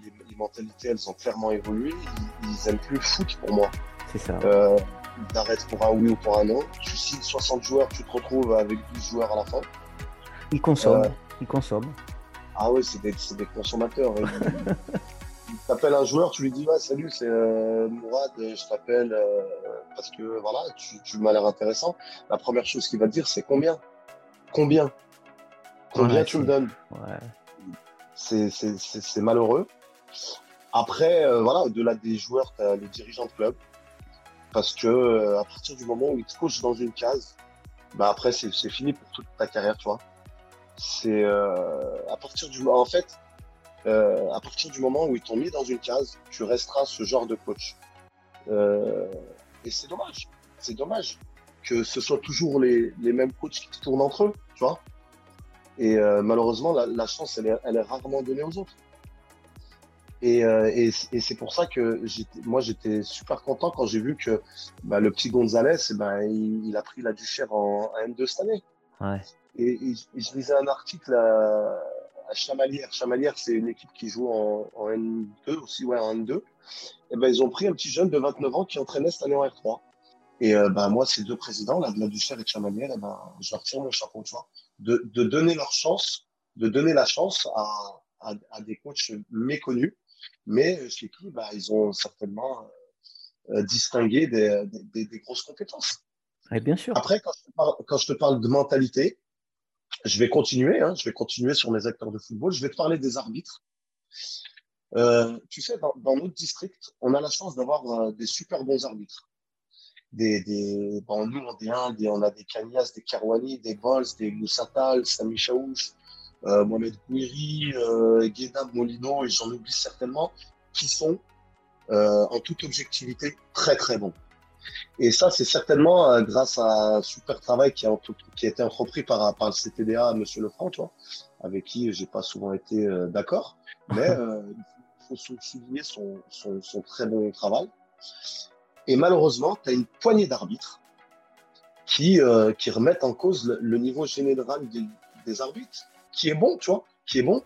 Speaker 2: les, les mentalités, elles ont clairement évolué. Ils, ils aiment plus le foot pour moi.
Speaker 1: C'est ça.
Speaker 2: Euh, ils arrêtent pour un oui ou pour un non. Tu signes 60 joueurs, tu te retrouves avec 12 joueurs à la fin.
Speaker 1: Il consomme.
Speaker 2: euh,
Speaker 1: Il consomme.
Speaker 2: Ah ouais, c'est des, c'est des consommateurs. (laughs) Ils t'appellent un joueur, tu lui dis ouais, salut, c'est euh, Mourad, je t'appelle euh, parce que voilà, tu, tu m'as l'air intéressant. La première chose qu'il va te dire, c'est combien? Combien? Combien
Speaker 1: Ouais,
Speaker 2: tu me donnes?
Speaker 1: Ouais.
Speaker 2: C'est malheureux. Après, euh, voilà, au-delà des joueurs, tu as les dirigeants de club. Parce que à partir du moment où ils te coachent dans une case, bah après, c'est fini pour toute ta carrière, tu vois. C'est à partir du en fait, euh, à partir du moment où ils t'ont mis dans une case, tu resteras ce genre de coach. Euh, et c'est dommage. C'est dommage que ce soit toujours les, les mêmes coachs qui se tournent entre eux, tu vois. Et euh, malheureusement, la, la chance, elle est, elle est rarement donnée aux autres. Et, et, et c'est pour ça que moi, j'étais super content quand j'ai vu que bah, le petit Gonzalez, ben, il, il a pris la Duchère en, en N2 cette année.
Speaker 1: Ouais.
Speaker 2: Et, je- et je lisais un article à, à Chamalières. Chamalières, c'est une équipe qui joue en, en N2 aussi, ouais, en N2. Et ben, ils ont pris un petit jeune de 29 ans qui entraînait cette année en R3. Et euh, ben, moi, ces deux présidents, là, de la Duchère et de Chamanière, eh ben, je leur tire mon chapeau, tu vois, de, de donner leur chance, de donner la chance à, à, à des coachs méconnus, mais chez qui bah, ils ont certainement euh, distingué des, des, des, grosses compétences.
Speaker 1: Et bien sûr.
Speaker 2: Après, quand je, te parle, quand je te parle de mentalité, je vais continuer, hein, je vais continuer sur mes acteurs de football, je vais te parler des arbitres. Euh, tu sais, dans, notre district, on a la chance d'avoir euh, des super bons arbitres. Des, des, nous, on, est un, on a des Kanyas, des Karwani, des Bols, des Moussatal, Sami Chaouch, euh, Mohamed Gouiri, euh, Guédab Molino, et j'en oublie certainement, qui sont en toute objectivité très très bons. Et ça, c'est certainement euh, grâce à un super travail qui a, qui a été entrepris par, par le CTDA, Monsieur Lefranc, tu vois, avec qui j'ai pas souvent été euh, d'accord, mais (laughs) il faut souligner son, son, son, très bon travail. Et malheureusement, tu as une poignée d'arbitres qui, euh, qui remettent en cause le, le niveau général des, des, arbitres, qui est bon, tu vois, qui est bon,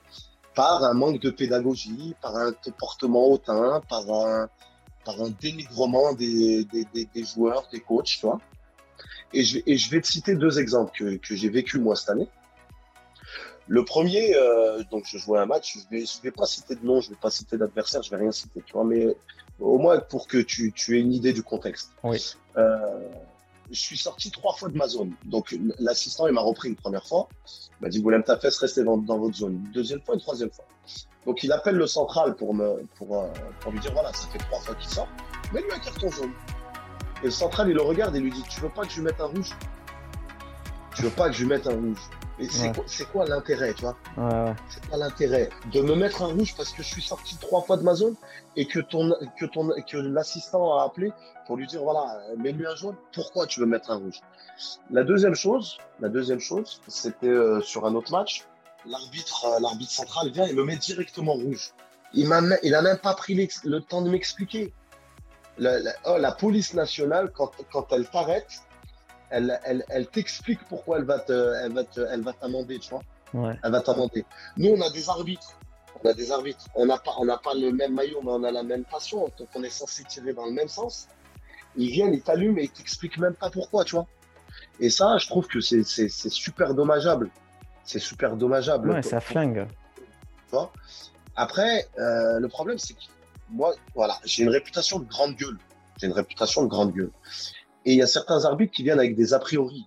Speaker 2: par un manque de pédagogie, par un comportement hautain, par un, par un dénigrement des, des, des, des, joueurs, des coachs, tu vois. Et je, et je vais te citer deux exemples que, que j'ai vécu moi cette année. Le premier, euh, donc je jouais un match, je vais, je vais pas citer de nom, je vais pas citer d'adversaire, je vais rien citer, tu vois, mais au moins pour que tu, tu aies une idée du contexte.
Speaker 1: Oui.
Speaker 2: Euh, je suis sorti trois fois de ma zone. Donc l'assistant, il m'a repris une première fois. Il m'a dit, Goulem Tafès, restez dans, votre zone. Deuxième fois, une troisième fois. Donc il appelle le central pour, me, pour, euh, pour lui dire, voilà, ça fait trois fois qu'il sort. Mets-lui un carton jaune. Et le central, il le regarde et lui dit, tu veux pas que je lui mette un rouge? Tu veux pas que je lui mette un rouge c'est ouais. quoi, quoi l'intérêt, tu vois?
Speaker 1: Ouais, ouais.
Speaker 2: C'est pas l'intérêt de me mettre un rouge parce que je suis sorti trois fois de ma zone et que ton que ton que l'assistant a appelé pour lui dire voilà, mets-lui un jaune. Pourquoi tu veux mettre un rouge? La deuxième chose, la deuxième chose, c'était euh, sur un autre match. L'arbitre, euh, l'arbitre central vient et me met directement rouge. Il m'a, il a même pas pris le temps de m'expliquer. La, la, oh, la police nationale, quand, quand elle t'arrête, elle, elle, elle t'explique pourquoi elle va te, elle va te, elle va t'amender, tu vois.
Speaker 1: Ouais.
Speaker 2: Elle va t'amender. Nous, on a des arbitres. On a des arbitres. On n'a pas, on n'a pas le même maillot, mais on a la même passion. Donc, on est censé tirer dans le même sens. Ils viennent, ils t'allument et ils t'expliquent même pas pourquoi, tu vois. Et ça, je trouve que c'est, c'est, c'est super dommageable. C'est super dommageable.
Speaker 1: Ouais, ça flingue.
Speaker 2: Tu vois. Après, euh, le problème, c'est que moi, voilà, j'ai une réputation de grande gueule. J'ai une réputation de grande gueule. Et il y a certains arbitres qui viennent avec des a priori.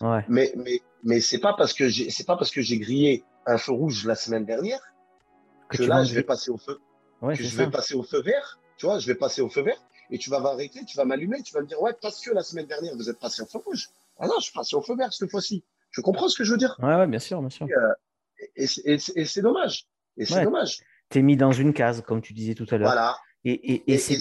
Speaker 1: Ouais.
Speaker 2: Mais, mais, mais c'est pas parce que j'ai, c'est pas parce que j'ai grillé un feu rouge la semaine dernière que, que là, je vais passer au feu,
Speaker 1: ouais,
Speaker 2: que je
Speaker 1: ça.
Speaker 2: vais passer au feu vert. Tu vois, je vais passer au feu vert et tu vas m'arrêter, tu vas m'allumer, tu vas me dire, ouais, parce que la semaine dernière, vous êtes passé au feu rouge. Ah non, je suis passé au feu vert cette fois-ci. Tu comprends ce que je veux dire?
Speaker 1: Ouais, ouais, bien sûr, bien sûr.
Speaker 2: Et, euh, et, et, et c'est dommage. Et c'est
Speaker 1: Ouais.
Speaker 2: dommage.
Speaker 1: T'es mis dans une case, comme tu disais tout à l'heure.
Speaker 2: Voilà.
Speaker 1: Et, et, et
Speaker 2: Et-
Speaker 1: c'est
Speaker 2: et-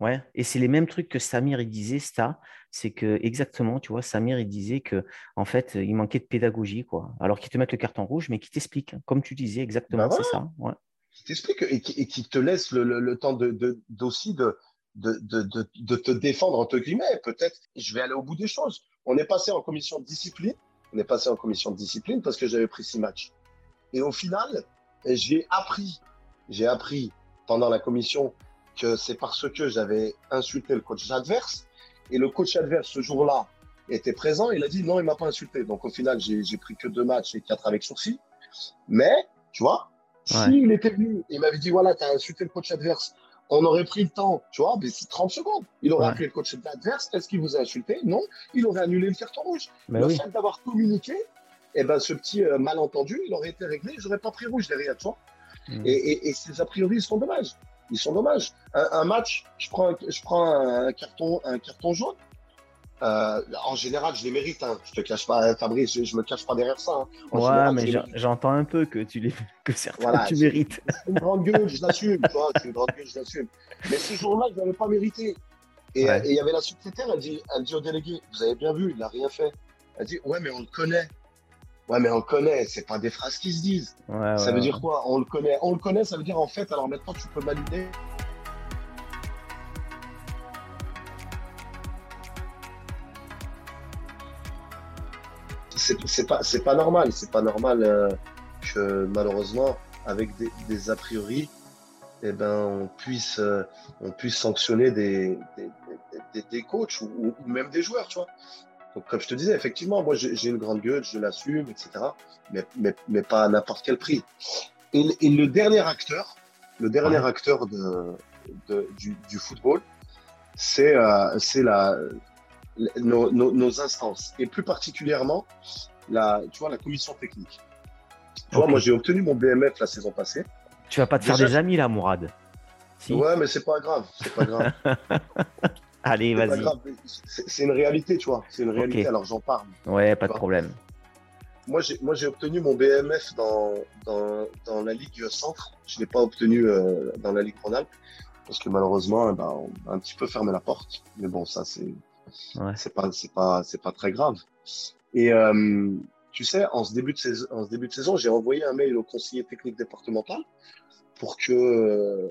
Speaker 1: ouais, et c'est les mêmes trucs que Samir il disait, ça. C'est que exactement, tu vois, Samir il disait que en fait il manquait de pédagogie, quoi. Alors qu'ils te mettent le carton rouge, mais qui t'expliquent, comme tu disais exactement,
Speaker 2: Bah
Speaker 1: c'est ça. Ouais.
Speaker 2: qui t'explique et qui, et qui te laisse le, le, le temps de, de, d'aussi de, de, de, de, de te défendre, entre guillemets. Peut-être, je vais aller au bout des choses. On est passé en commission de discipline. On est passé en commission de discipline parce que j'avais pris six matchs. Et au final, j'ai appris, j'ai appris pendant la commission que c'est parce que j'avais insulté le coach adverse. Et le coach adverse, ce jour-là, était présent. Il a dit non, il m'a pas insulté. Donc au final, j'ai pris que deux matchs et quatre avec sursis. Mais, tu vois,
Speaker 1: Ouais.
Speaker 2: s'il était venu et m'avait dit voilà, tu as insulté le coach adverse, on aurait pris le temps, tu vois, mais c'est 30 secondes. Il aurait
Speaker 1: Ouais.
Speaker 2: appelé le coach adverse, est-ce qu'il vous a insulté? Non, il aurait annulé le carton rouge.
Speaker 1: Bah
Speaker 2: le
Speaker 1: oui.
Speaker 2: fait d'avoir communiqué, eh ben, ce petit euh, malentendu, il aurait été réglé, j'aurais pas pris rouge derrière, tu vois.
Speaker 1: Mm.
Speaker 2: Et, et, et ces a priori, ils sont dommages. Ils sont dommages. Un, un match, je prends, un, je prends un carton, un carton jaune. Euh, en général, je les mérite. Hein. Je te cache pas, Fabrice, je, je me cache pas derrière ça. hein.
Speaker 1: Ouais,
Speaker 2: général,
Speaker 1: mais j'entends un peu que tu les que certains
Speaker 2: Voilà,
Speaker 1: tu mérites.
Speaker 2: C'est une grande gueule, je l'assume. C'est une grande gueule, je l'assume. Mais ce jour-là, je l'avais pas mérité. Et
Speaker 1: Ouais.
Speaker 2: et il y avait la secrétaire, elle dit, elle dit au délégué, vous avez bien vu, il n'a rien fait. Elle dit, ouais, mais on le connaît. Ouais, mais on le connaît, c'est pas des phrases qui se disent.
Speaker 1: Ouais,
Speaker 2: ça
Speaker 1: ouais,
Speaker 2: veut
Speaker 1: ouais.
Speaker 2: dire quoi? On le connaît. On le connaît, ça veut dire en fait, alors maintenant tu peux m'allumer. C'est pas, pas normal, c'est pas normal euh, que malheureusement, avec des, des a priori, eh ben, on puisse, euh, on puisse sanctionner des, des, des- des, coachs ou, même des joueurs, tu vois. Donc, comme je te disais, effectivement, moi, j'ai une grande gueule, je l'assume, etc. Mais, mais, mais, pas à n'importe quel prix. Et, le dernier acteur, le dernier acteur de, de du, du, football, c'est euh, la, nos, nos, nos, instances. Et plus particulièrement, la, tu vois, la commission technique. Tu vois, moi, j'ai obtenu mon BMF la saison passée.
Speaker 1: Tu vas pas te faire des amis là, Mourad
Speaker 2: Ouais, mais c'est pas grave. C'est pas grave. (laughs)
Speaker 1: Allez, vas-y.
Speaker 2: C'est une réalité, tu vois. C'est une réalité, alors j'en parle.
Speaker 1: Ouais, pas de problème.
Speaker 2: Moi, j'ai obtenu mon BMF dans, dans, dans la Ligue Centre. Je ne l'ai pas obtenu euh, dans la Ligue Rhône-Alpes parce que malheureusement, ben, on a un petit peu fermé la porte. Mais bon, ça, c'est ouais. c'est pas, pas, pas très grave. Et euh, tu sais, en ce début de saison, en ce début de saison, j'ai envoyé un mail au conseiller technique départemental pour que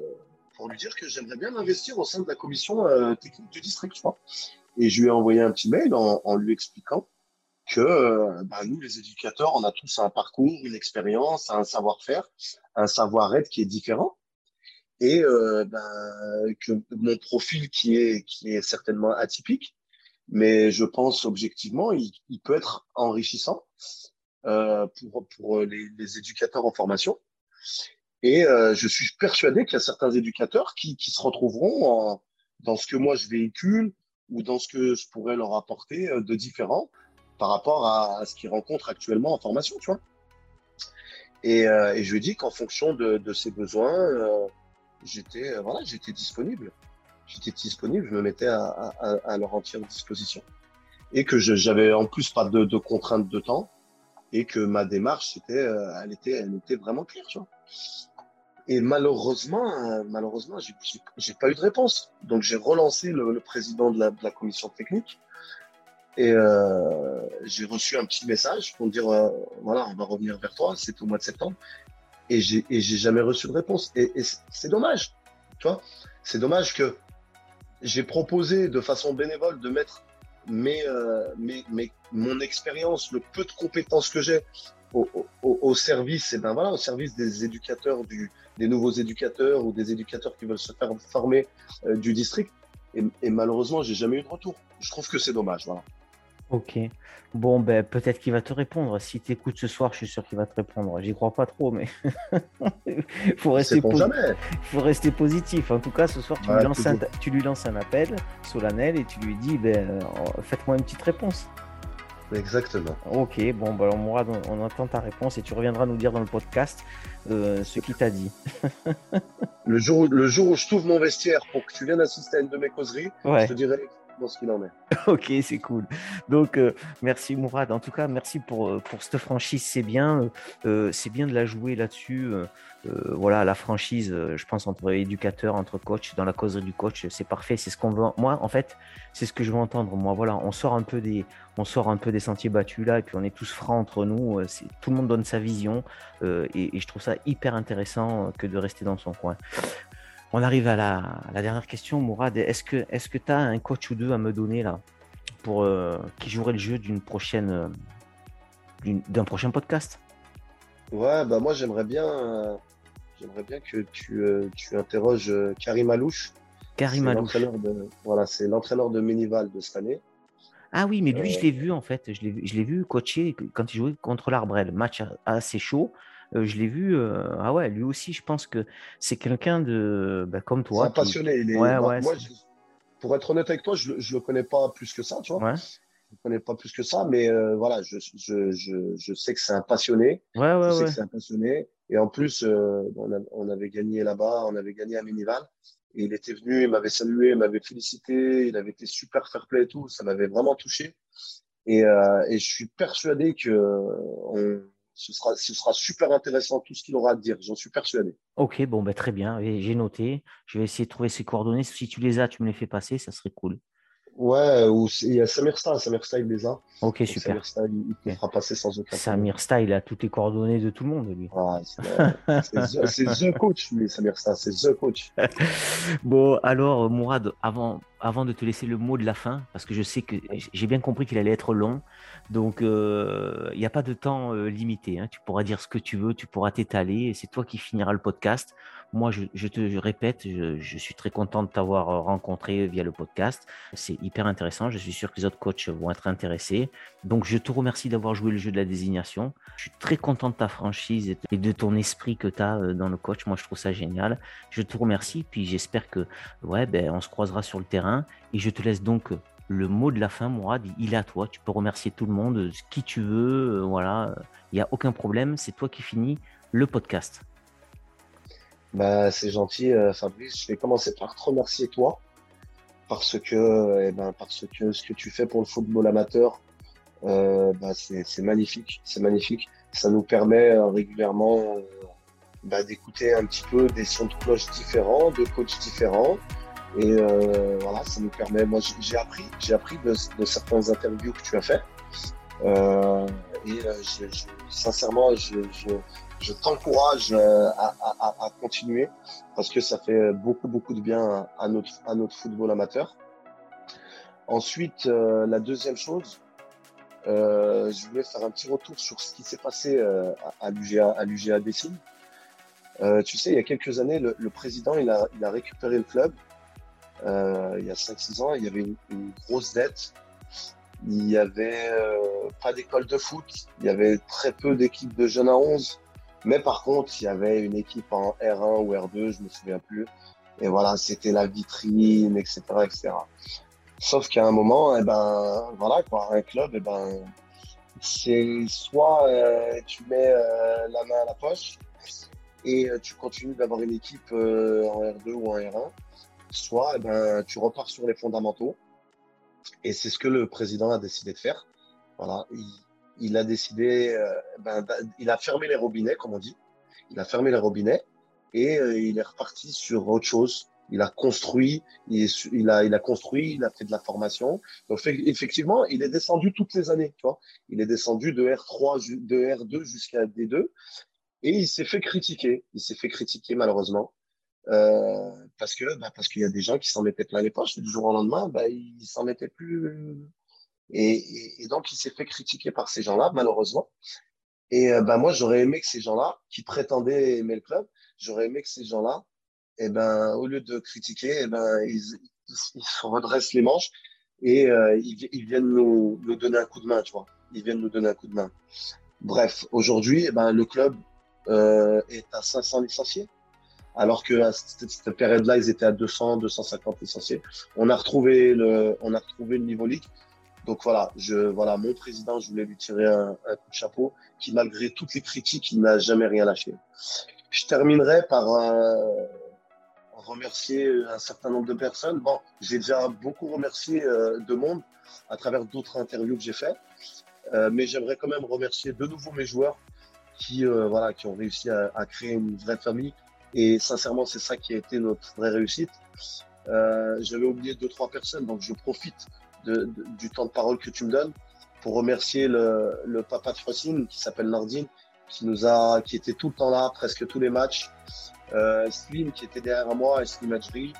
Speaker 2: pour lui dire que j'aimerais bien m'investir au sein de la commission euh, technique du district. Et je lui ai envoyé un petit mail en, lui expliquant que euh, bah, nous, les éducateurs, on a tous un parcours, une expérience, un savoir-faire, un savoir-être qui est différent. Et euh, ben, que mon profil qui est, qui est certainement atypique, mais je pense objectivement, il, peut être enrichissant pour, pour les, éducateurs en formation. Et euh, je suis persuadé qu'il y a certains éducateurs qui, se retrouveront dans ce que moi je véhicule ou dans ce que je pourrais leur apporter euh, de différent par rapport à, ce qu'ils rencontrent actuellement en formation, tu vois. Et, euh, et je dis qu'en fonction de, de ses besoins, euh, j'étais voilà, j'étais disponible j'étais disponible, je me mettais à, leur entière disposition. Et que j'avais en plus pas de, de, contraintes de temps et que ma démarche, elle, était, elle était vraiment claire. Tu vois. Et malheureusement, euh, malheureusement, j'ai pas eu de réponse. Donc j'ai relancé le, président de la, commission technique et euh, j'ai reçu un petit message pour dire euh, voilà, on va revenir vers toi. C'est au mois de septembre et j'ai jamais reçu de réponse. Et, et c'est dommage, tu vois? C'est dommage que j'ai proposé de façon bénévole de mettre mes, euh, mes, mes mon expérience, le peu de compétences que j'ai au, au, au, service, et ben voilà, au service des éducateurs, du, des nouveaux éducateurs ou des éducateurs qui veulent se faire former euh, du district. Et, et malheureusement, j'ai jamais eu de retour. Je trouve que c'est dommage. Voilà.
Speaker 1: Ok. Bon, ben, peut-être qu'il va te répondre. Si tu écoutes ce soir, je suis sûr qu'il va te répondre. J'y crois pas trop, mais il (laughs) faut, rester faut rester positif. En tout cas, ce soir, tu, ouais, lui, lances un... tu lui lances un appel solennel et tu lui dis ben, euh, faites-moi une petite réponse.
Speaker 2: Exactement.
Speaker 1: Ok, bon, ben, on, Mourad, on, entend ta réponse et tu reviendras nous dire dans le podcast euh, ce qu'il t'a dit. (laughs)
Speaker 2: le, jour, le jour où je trouve mon vestiaire pour que tu viennes assister à une de mes causeries, ouais. je te dirai ce qu'il en est. (laughs)
Speaker 1: ok, c'est cool. Donc, euh, merci Mourad. En tout cas, merci pour, euh, pour cette franchise. C'est bien, euh, bien de la jouer là-dessus. Voilà, la franchise, je pense, entre éducateurs, entre coachs, dans la causerie du coach, c'est parfait. C'est ce qu'on veut. Moi, en fait, c'est ce que je veux entendre. Moi, voilà, on sort un peu des, on sort un peu des sentiers battus là, et puis on est tous francs entre nous. Tout le monde donne sa vision, et, je trouve ça hyper intéressant que de rester dans son coin. On arrive à la, à la dernière question, Mourad. Est-ce que est-ce que tu as un coach ou deux à me donner là pour euh, qui jouerait le jeu d'une prochaine euh, d'un prochain podcast?
Speaker 2: Ouais, bah moi j'aimerais bien euh, j'aimerais bien que tu, euh, tu interroges Karim Alouche.
Speaker 1: Karim Alouche.
Speaker 2: De, voilà, c'est l'entraîneur de Ménival de cette année.
Speaker 1: Ah oui, mais lui, je l'ai vu en fait. Je l'ai vu coacher quand il jouait contre l'Arbrel. Match assez chaud. Euh, je l'ai vu. Euh, ah ouais, lui aussi, je pense que c'est quelqu'un de bah, comme toi.
Speaker 2: C'est un qui... passionné. Il est... ouais, moi, ouais, moi je... pour être honnête avec toi, je, je le connais pas plus que ça, tu vois. Ouais. Je le connais pas plus que ça, mais euh, voilà, je, je, je, je sais que c'est un passionné.
Speaker 1: Ouais, ouais,
Speaker 2: je sais
Speaker 1: ouais.
Speaker 2: que c'est un passionné. Et en plus, euh, on, a, on, avait gagné là-bas, on avait gagné à Minival. Et il était venu, il m'avait salué, il m'avait félicité, il avait été super fair play et tout. Ça m'avait vraiment touché. Et, euh, et je suis persuadé que on, ce sera, ce sera super intéressant tout ce qu'il aura à dire, j'en suis persuadé.
Speaker 1: Ok, bon, bah, très bien, j'ai noté. Je vais essayer de trouver ses coordonnées. Si tu les as, tu me les fais passer, ça serait cool.
Speaker 2: Ouais, ou il y a Samir Style, Samir Style les a.
Speaker 1: Ok, Donc, super.
Speaker 2: Samir Style, il te fera passer sans aucun
Speaker 1: Samir Style a toutes les coordonnées de tout le monde, lui.
Speaker 2: Ah, c'est the, the, coach, lui, Samir Style, c'est The Coach. (laughs)
Speaker 1: bon, alors, Mourad, avant, avant de te laisser le mot de la fin, parce que je sais que j'ai bien compris qu'il allait être long, donc il n'y a pas de temps limité. Hein. Tu pourras dire ce que tu veux, tu pourras t'étaler, c'est toi qui finiras le podcast. Moi, je, te répète, je, suis très content de t'avoir rencontré via le podcast. C'est hyper intéressant. Je suis sûr que les autres coachs vont être intéressés. Donc, je te remercie d'avoir joué le jeu de la désignation. Je suis très content de ta franchise et de ton esprit que tu as dans le coach. Moi, je trouve ça génial. Je te remercie. Puis, j'espère que, ouais, ben, on se croisera sur le terrain. Et je te laisse donc le mot de la fin, Mourad, il est à toi. Tu peux remercier tout le monde, qui tu veux. voilà, il n'y a aucun problème. C'est toi qui finis le podcast.
Speaker 2: Bah, c'est gentil, euh, Fabrice. Je vais commencer par te remercier toi, parce que, eh ben, parce que ce que tu fais pour le football amateur, euh, bah, c'est magnifique, c'est magnifique. Ça nous permet euh, régulièrement bah, d'écouter un petit peu des sons de cloche différents, de coachs différents. Et voilà, ça nous permet. Moi, j'ai appris, j'ai appris de, de certaines interviews que tu as fait. et je, je, sincèrement, je, t'encourage euh, à, continuer parce que ça fait beaucoup, beaucoup de bien à notre, à notre football amateur. Ensuite, euh, la deuxième chose, euh, je voulais faire un petit retour sur ce qui s'est passé à l'UGA, à tu sais, il y a quelques années, le, président, il a, récupéré le club. Il y a 5-6 ans, il y avait une, une, grosse dette. Il n'y avait pas d'école de foot. Il y avait très peu d'équipes de jeunes à 11. Mais par contre, il y avait une équipe en R1 ou R2, je me souviens plus. Et voilà, c'était la vitrine, etc., etc. Sauf qu'à un moment, eh ben, voilà, quoi, un club, eh ben, c'est soit euh, tu mets euh, la main à la poche et euh, tu continues d'avoir une équipe en R2 ou en R1, soit eh ben, tu repars sur les fondamentaux. Et c'est ce que le président a décidé de faire. Voilà, il a décidé, euh, ben, il a fermé les robinets, comme on dit. Il a fermé les robinets et euh, il est reparti sur autre chose. Il a construit, il, a, il a construit, il a fait de la formation. Donc effectivement, il est descendu toutes les années. Il est descendu de R3, de R2 jusqu'à D2 et il s'est fait critiquer. Il s'est fait critiquer malheureusement. Euh, parce que bah, parce qu'il y a des gens qui s'en mettaient plein les poches du jour au lendemain bah, ils s'en mettaient plus et, et, donc, il s'est fait critiquer par ces gens-là, malheureusement. Et euh, ben, moi, j'aurais aimé que ces gens-là, qui prétendaient aimer le club, j'aurais aimé que ces gens-là, eh ben, au lieu de critiquer, eh ben, ils, ils, se redressent les manches et euh, ils, ils, viennent nous, nous, donner un coup de main, tu vois. Ils viennent nous donner un coup de main. Bref, aujourd'hui, eh ben, le club euh, est à 500 licenciés. Alors que à cette, période-là, ils étaient à 200, 250 licenciés. On a retrouvé le, on a retrouvé le niveau ligue. Donc voilà, je, voilà, mon président, je voulais lui tirer un, coup de chapeau, qui malgré toutes les critiques, il n'a jamais rien lâché. Je terminerai par euh, remercier un certain nombre de personnes. Bon, j'ai déjà beaucoup remercié euh, de monde à travers d'autres interviews que j'ai fait, euh, mais j'aimerais quand même remercier de nouveau mes joueurs qui, voilà, qui ont réussi à, créer une vraie famille. Et sincèrement, c'est ça qui a été notre vraie réussite. J'avais oublié deux trois personnes, donc je profite du temps de parole que tu me donnes pour remercier le, le papa de Frosine qui s'appelle Nordine, qui nous a, qui était tout le temps là, presque tous les matchs. Euh, Slim qui était derrière moi, et Slim Adjri,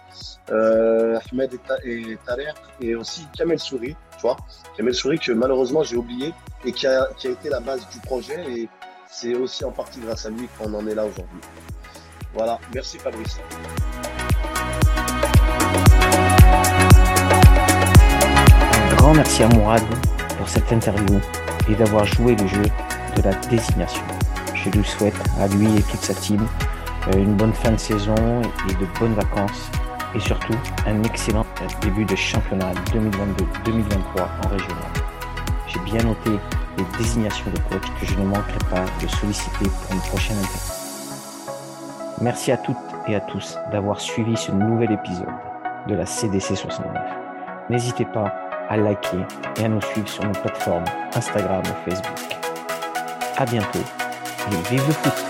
Speaker 2: euh, Ahmed et, et Tarer, et aussi Kamel Souri, tu vois. Kamel Souri que malheureusement j'ai oublié et qui a, qui a été la base du projet et c'est aussi en partie grâce à lui qu'on en est là aujourd'hui. Voilà, merci Fabrice.
Speaker 1: grand merci à Mourad pour cette interview et d'avoir joué le jeu de la désignation. Je lui souhaite à lui et toute sa team euh, une bonne fin de saison et de bonnes vacances et surtout un excellent début de championnat 2022-2023 en régional. J'ai bien noté les désignations de coach que je ne manquerai pas de solliciter pour une prochaine interview. Merci à toutes et à tous d'avoir suivi ce nouvel épisode de la CDC 69. N'hésitez pas à liker et à nous suivre sur nos plateformes Instagram ou Facebook. À bientôt et vive le foot